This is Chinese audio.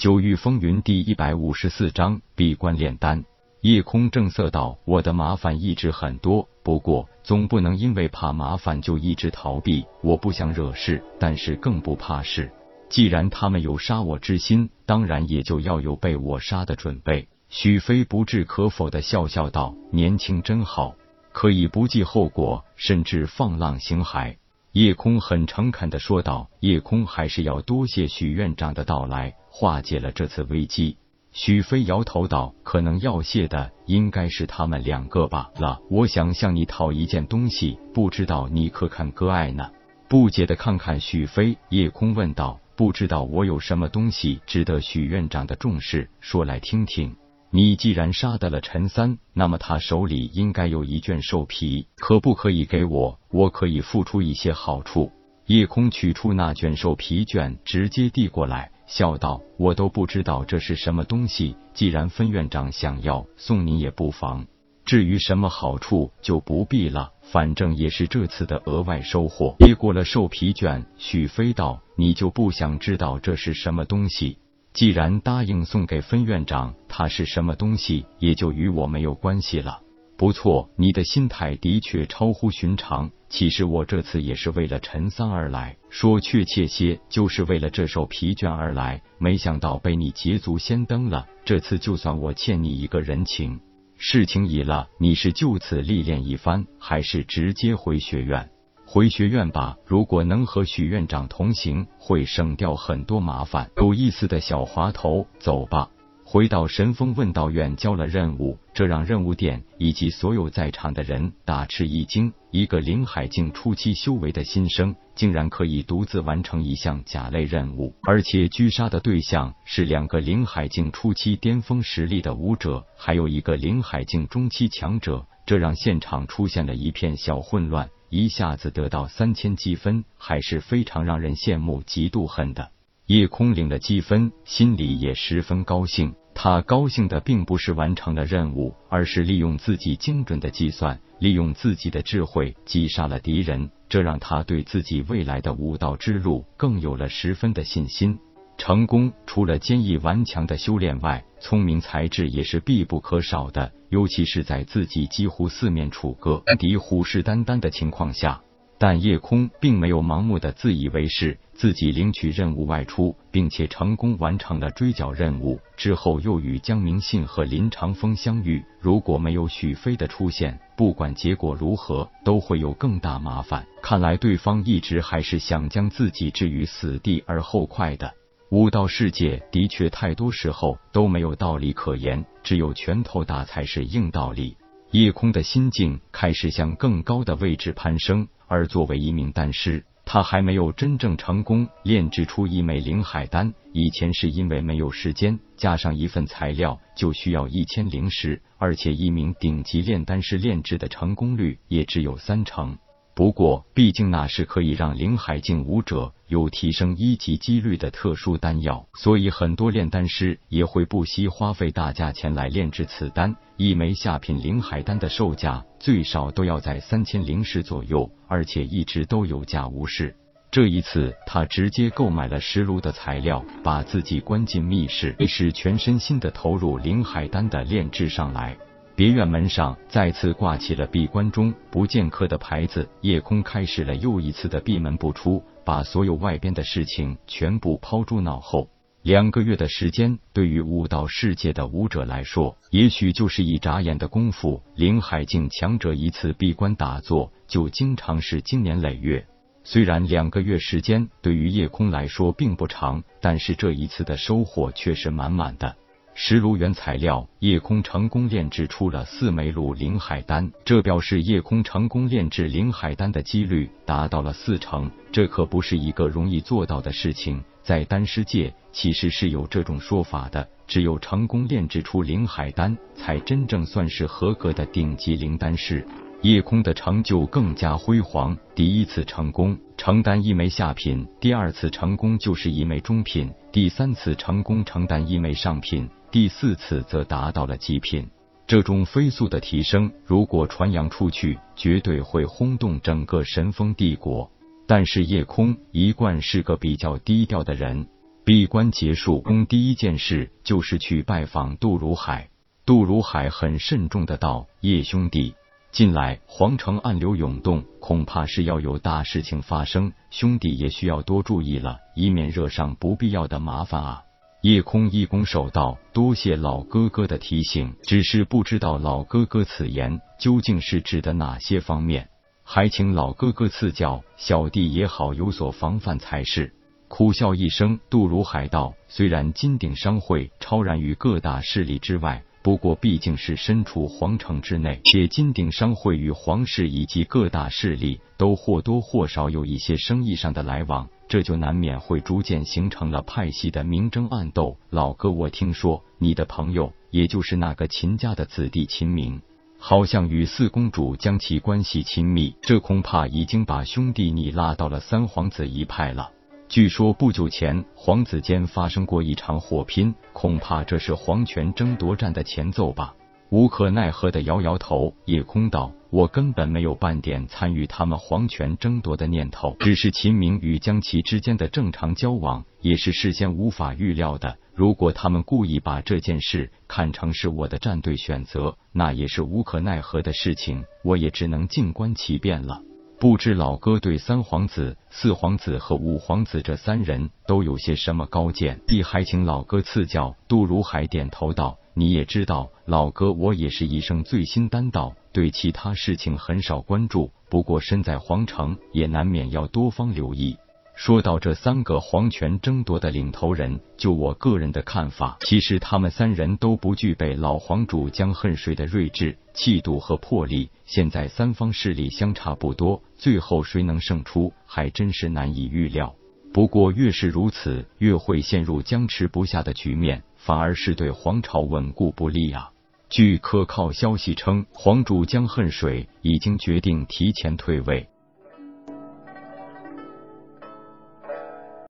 九域风云第一百五十四章闭关炼丹。夜空正色道：“我的麻烦一直很多，不过总不能因为怕麻烦就一直逃避。我不想惹事，但是更不怕事。既然他们有杀我之心，当然也就要有被我杀的准备。”许飞不置可否的笑笑道：“年轻真好，可以不计后果，甚至放浪形骸。”夜空很诚恳的说道：“夜空还是要多谢许院长的到来，化解了这次危机。”许飞摇头道：“可能要谢的应该是他们两个吧了。我想向你讨一件东西，不知道你可肯割爱呢？”不解的看看许飞，夜空问道：“不知道我有什么东西值得许院长的重视？说来听听。”你既然杀得了陈三，那么他手里应该有一卷兽皮，可不可以给我？我可以付出一些好处。夜空取出那卷兽皮卷，直接递过来，笑道：“我都不知道这是什么东西，既然分院长想要，送你也不妨。至于什么好处，就不必了，反正也是这次的额外收获。”接过了兽皮卷，许飞道：“你就不想知道这是什么东西？”既然答应送给分院长，他是什么东西也就与我没有关系了。不错，你的心态的确超乎寻常。其实我这次也是为了陈三而来，说确切些，就是为了这首疲倦而来。没想到被你捷足先登了，这次就算我欠你一个人情。事情已了，你是就此历练一番，还是直接回学院？回学院吧，如果能和许院长同行，会省掉很多麻烦。有意思的小滑头，走吧。回到神风问道院交了任务，这让任务殿以及所有在场的人大吃一惊。一个灵海境初期修为的新生，竟然可以独自完成一项甲类任务，而且狙杀的对象是两个灵海境初期巅峰实力的武者，还有一个灵海境中期强者，这让现场出现了一片小混乱。一下子得到三千积分，还是非常让人羡慕、嫉妒、恨的。叶空领了积分，心里也十分高兴。他高兴的并不是完成了任务，而是利用自己精准的计算，利用自己的智慧击杀了敌人。这让他对自己未来的武道之路更有了十分的信心。成功除了坚毅顽强的修炼外，聪明才智也是必不可少的。尤其是在自己几乎四面楚歌、敌虎视眈眈的情况下，但夜空并没有盲目的自以为是。自己领取任务外出，并且成功完成了追剿任务之后，又与江明信和林长风相遇。如果没有许飞的出现，不管结果如何，都会有更大麻烦。看来对方一直还是想将自己置于死地而后快的。武道世界的确太多时候都没有道理可言，只有拳头大才是硬道理。夜空的心境开始向更高的位置攀升，而作为一名丹师，他还没有真正成功炼制出一枚灵海丹。以前是因为没有时间，加上一份材料就需要一千灵石，而且一名顶级炼丹师炼制的成功率也只有三成。不过，毕竟那是可以让灵海境武者有提升一级几率的特殊丹药，所以很多炼丹师也会不惜花费大价钱来炼制此丹。一枚下品灵海丹的售价最少都要在三千灵石左右，而且一直都有价无市。这一次，他直接购买了石炉的材料，把自己关进密室，使全身心的投入灵海丹的炼制上来。别院门上再次挂起了闭关中不见客的牌子，夜空开始了又一次的闭门不出，把所有外边的事情全部抛诸脑后。两个月的时间，对于武道世界的武者来说，也许就是一眨眼的功夫。灵海境强者一次闭关打坐，就经常是经年累月。虽然两个月时间对于夜空来说并不长，但是这一次的收获却是满满的。石炉原材料，夜空成功炼制出了四枚炉灵海丹，这表示夜空成功炼制灵海丹的几率达到了四成。这可不是一个容易做到的事情，在丹师界其实是有这种说法的：只有成功炼制出灵海丹，才真正算是合格的顶级灵丹师。夜空的成就更加辉煌，第一次成功成丹一枚下品，第二次成功就是一枚中品，第三次成功成丹一枚上品。第四次则达到了极品，这种飞速的提升，如果传扬出去，绝对会轰动整个神风帝国。但是夜空一贯是个比较低调的人，闭关结束，公第一件事就是去拜访杜如海。杜如海很慎重的道：“叶兄弟，近来皇城暗流涌动，恐怕是要有大事情发生，兄弟也需要多注意了，以免惹上不必要的麻烦啊。”夜空一拱手道：“多谢老哥哥的提醒，只是不知道老哥哥此言究竟是指的哪些方面，还请老哥哥赐教，小弟也好有所防范才是。”苦笑一声，杜如海道：“虽然金鼎商会超然于各大势力之外，不过毕竟是身处皇城之内，且金鼎商会与皇室以及各大势力都或多或少有一些生意上的来往。”这就难免会逐渐形成了派系的明争暗斗。老哥，我听说你的朋友，也就是那个秦家的子弟秦明，好像与四公主将其关系亲密，这恐怕已经把兄弟你拉到了三皇子一派了。据说不久前皇子间发生过一场火拼，恐怕这是皇权争夺战的前奏吧。无可奈何的摇摇头，叶空道：“我根本没有半点参与他们皇权争夺的念头，只是秦明与江琪之间的正常交往，也是事先无法预料的。如果他们故意把这件事看成是我的战队选择，那也是无可奈何的事情，我也只能静观其变了。不知老哥对三皇子、四皇子和五皇子这三人都有些什么高见？必还请老哥赐教。”杜如海点头道。你也知道，老哥，我也是一生最新丹道，对其他事情很少关注。不过身在皇城，也难免要多方留意。说到这三个皇权争夺的领头人，就我个人的看法，其实他们三人都不具备老皇主江恨水的睿智、气度和魄力。现在三方势力相差不多，最后谁能胜出，还真是难以预料。不过越是如此，越会陷入僵持不下的局面。反而是对皇朝稳固不利啊！据可靠消息称，皇主江恨水已经决定提前退位。